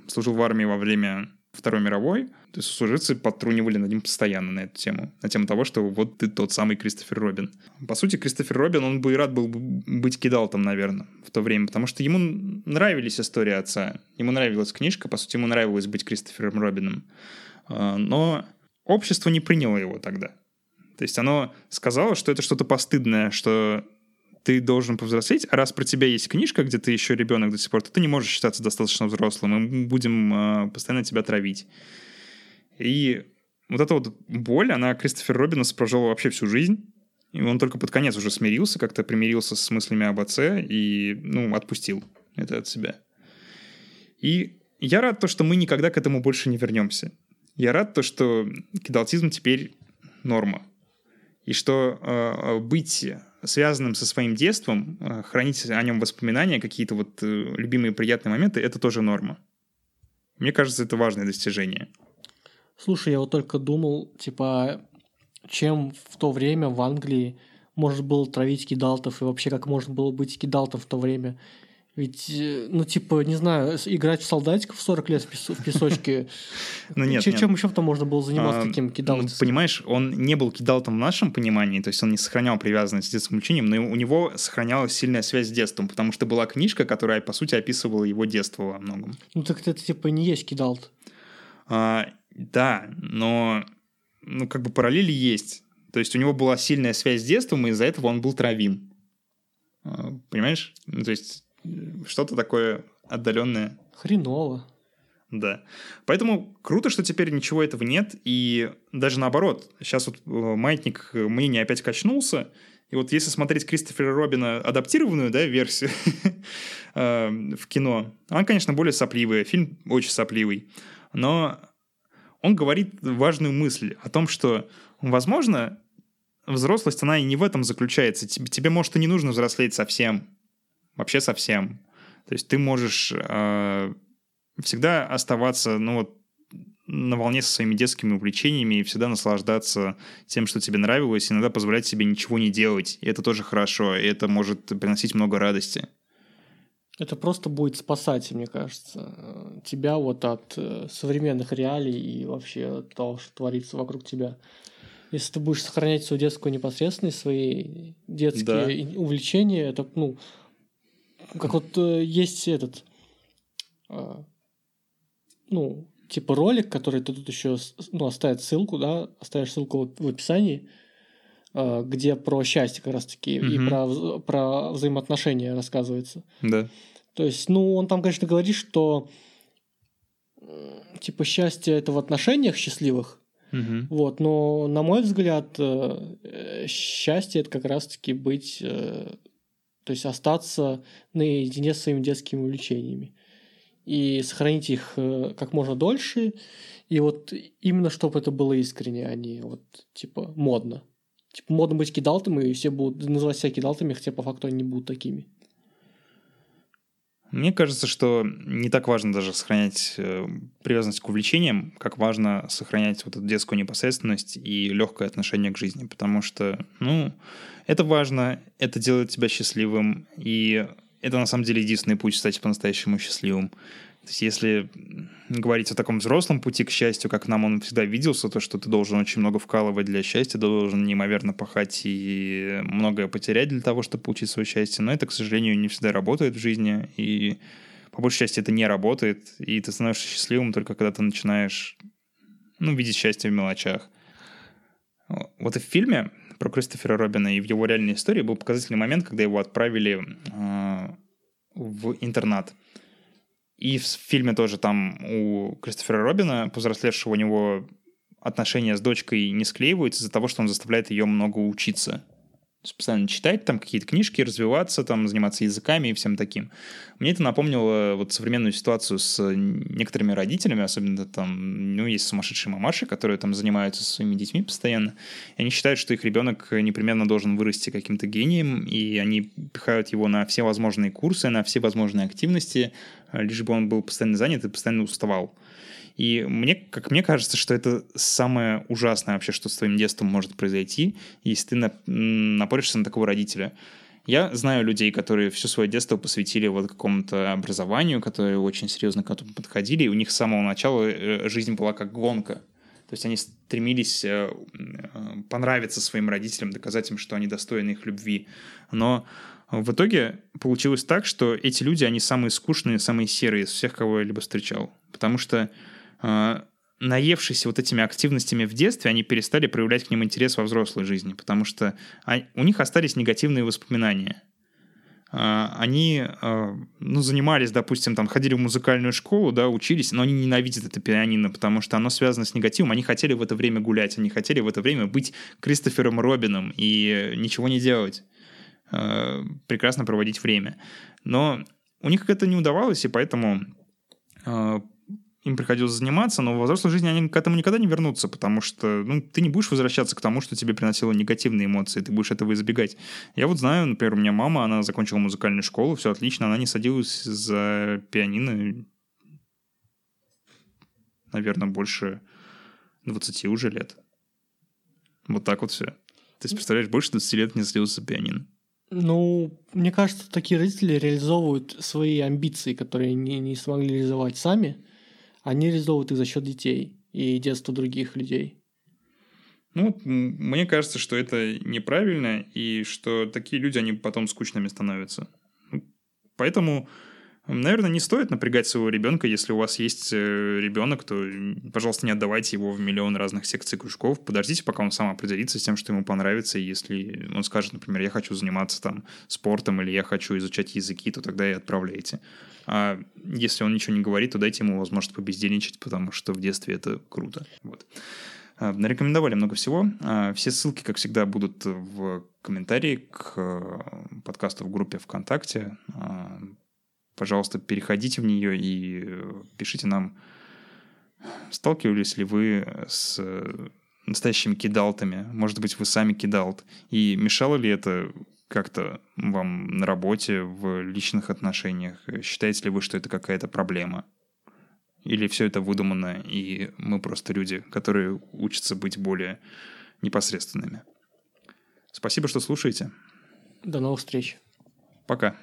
служил в армии во время Второй мировой. То есть служивцы подтрунивали над ним постоянно на эту тему. На тему того, что вот ты тот самый Кристофер Робин. По сути, Кристофер Робин, он бы и рад был быть кидалтом, наверное, в то время. Потому что ему нравились истории отца. Ему нравилась книжка, по сути, ему нравилось быть Кристофером Робином. А, но общество не приняло его тогда. То есть оно сказало, что это что-то постыдное, что ты должен повзрослеть, а раз про тебя есть книжка, где ты еще ребенок до сих пор, то ты не можешь считаться достаточно взрослым, и мы будем э, постоянно тебя травить. И вот эта вот боль, она Кристофер Робинс прожил вообще всю жизнь, и он только под конец уже смирился, как-то примирился с мыслями об отце и, ну, отпустил это от себя. И я рад то, что мы никогда к этому больше не вернемся. Я рад то, что кидалтизм теперь норма. И что э, быть связанным со своим детством, э, хранить о нем воспоминания, какие-то вот э, любимые приятные моменты, это тоже норма. Мне кажется, это важное достижение. Слушай, я вот только думал, типа, чем в то время в Англии можно было травить кидалтов, и вообще как можно было быть кидалтом в то время. Ведь, э, ну, типа, не знаю, играть в солдатиков в 40 лет в песочке. Ну нет, Чем еще там можно было заниматься таким ну, кидалтом? Понимаешь, он не был кидалтом в нашем понимании, то есть он не сохранял привязанность с детским учением, но у него сохранялась сильная связь с детством, потому что была книжка, которая, по сути, описывала его детство во многом. Ну так это, типа, не есть кидалт. А, да, но, ну, как бы параллели есть. То есть у него была сильная связь с детством, и из-за этого он был травим. А, понимаешь? Ну, то есть что-то такое отдаленное. Хреново. Да. Поэтому круто, что теперь ничего этого нет, и даже наоборот. Сейчас вот э, маятник мнения опять качнулся, и вот если смотреть Кристофера Робина адаптированную да, версию э, в кино, она, конечно, более сопливая, фильм очень сопливый, но он говорит важную мысль о том, что, возможно, взрослость, она и не в этом заключается. Тебе, тебе может, и не нужно взрослеть совсем вообще совсем. То есть ты можешь э, всегда оставаться, ну вот, на волне со своими детскими увлечениями и всегда наслаждаться тем, что тебе нравилось, иногда позволять себе ничего не делать. И это тоже хорошо, и это может приносить много радости. Это просто будет спасать, мне кажется, тебя вот от э, современных реалий и вообще от того, что творится вокруг тебя. Если ты будешь сохранять свою детскую непосредственность, свои детские да. увлечения, это, ну, как вот э, есть этот, э, ну, типа ролик, который ты тут еще, ну, оставит ссылку, да, оставишь ссылку в описании, э, где про счастье как раз-таки угу. и про, про взаимоотношения рассказывается. Да. То есть, ну, он там, конечно, говорит, что типа счастье это в отношениях счастливых, угу. вот, но на мой взгляд счастье это как раз-таки быть то есть остаться наедине с своими детскими увлечениями и сохранить их э, как можно дольше. И вот именно чтобы это было искренне, а не вот типа модно. Типа модно быть кидалтом, и все будут называть себя кидалтами, хотя по факту они не будут такими. Мне кажется, что не так важно даже сохранять э, привязанность к увлечениям, как важно сохранять вот эту детскую непосредственность и легкое отношение к жизни, потому что, ну, это важно, это делает тебя счастливым, и это на самом деле единственный путь стать по-настоящему счастливым. То есть если говорить о таком взрослом пути к счастью, как нам он всегда виделся, то что ты должен очень много вкалывать для счастья, должен неимоверно пахать и многое потерять для того, чтобы получить свое счастье. Но это, к сожалению, не всегда работает в жизни, и по большей части это не работает, и ты становишься счастливым только когда ты начинаешь ну, видеть счастье в мелочах. Вот и в фильме про Кристофера Робина и в его реальной истории был показательный момент, когда его отправили э, в интернат. И в фильме тоже там у Кристофера Робина, повзрослевшего, у него отношения с дочкой не склеиваются из-за того, что он заставляет ее много учиться. Постоянно читать там какие-то книжки, развиваться, там, заниматься языками и всем таким. Мне это напомнило вот современную ситуацию с некоторыми родителями, особенно там, ну, есть сумасшедшие мамаши, которые там занимаются своими детьми постоянно, и они считают, что их ребенок непременно должен вырасти каким-то гением, и они пихают его на все возможные курсы, на все возможные активности, лишь бы он был постоянно занят и постоянно уставал. И мне, как мне кажется, что это самое ужасное вообще, что с твоим детством может произойти, если ты на, напоришься на такого родителя. Я знаю людей, которые все свое детство посвятили вот какому-то образованию, которые очень серьезно к этому подходили, и у них с самого начала э, жизнь была как гонка. То есть они стремились э, понравиться своим родителям, доказать им, что они достойны их любви. Но в итоге получилось так, что эти люди, они самые скучные, самые серые из всех, кого я либо встречал. Потому что наевшись вот этими активностями в детстве, они перестали проявлять к ним интерес во взрослой жизни, потому что у них остались негативные воспоминания. А, они а, ну, занимались, допустим, там, ходили в музыкальную школу, да, учились, но они ненавидят это пианино, потому что оно связано с негативом. Они хотели в это время гулять, они хотели в это время быть Кристофером Робином и ничего не делать, прекрасно проводить время. Но у них это не удавалось, и поэтому им приходилось заниматься, но в взрослой жизни они к этому никогда не вернутся, потому что ну, ты не будешь возвращаться к тому, что тебе приносило негативные эмоции, ты будешь этого избегать. Я вот знаю, например, у меня мама, она закончила музыкальную школу, все отлично, она не садилась за пианино, наверное, больше 20 уже лет. Вот так вот все. Есть, представляешь, больше 20 лет не садился за пианино. Ну, мне кажется, такие родители реализовывают свои амбиции, которые не, не смогли реализовать сами они реализовывают их за счет детей и детства других людей. Ну, мне кажется, что это неправильно, и что такие люди, они потом скучными становятся. Поэтому, наверное, не стоит напрягать своего ребенка, если у вас есть э, ребенок, то, пожалуйста, не отдавайте его в миллион разных секций кружков. Подождите, пока он сам определится с тем, что ему понравится. Если он скажет, например, я хочу заниматься там спортом или я хочу изучать языки, то тогда и отправляйте. А если он ничего не говорит, то дайте ему возможность побездельничать, потому что в детстве это круто. Вот. А, нарекомендовали много всего. А, все ссылки, как всегда, будут в комментарии к э, подкасту в группе ВКонтакте. Пожалуйста, переходите в нее и пишите нам, сталкивались ли вы с настоящими кидалтами. Может быть, вы сами кидалт. И мешало ли это как-то вам на работе, в личных отношениях? Считаете ли вы, что это какая-то проблема? Или все это выдумано, и мы просто люди, которые учатся быть более непосредственными? Спасибо, что слушаете. До новых встреч. Пока.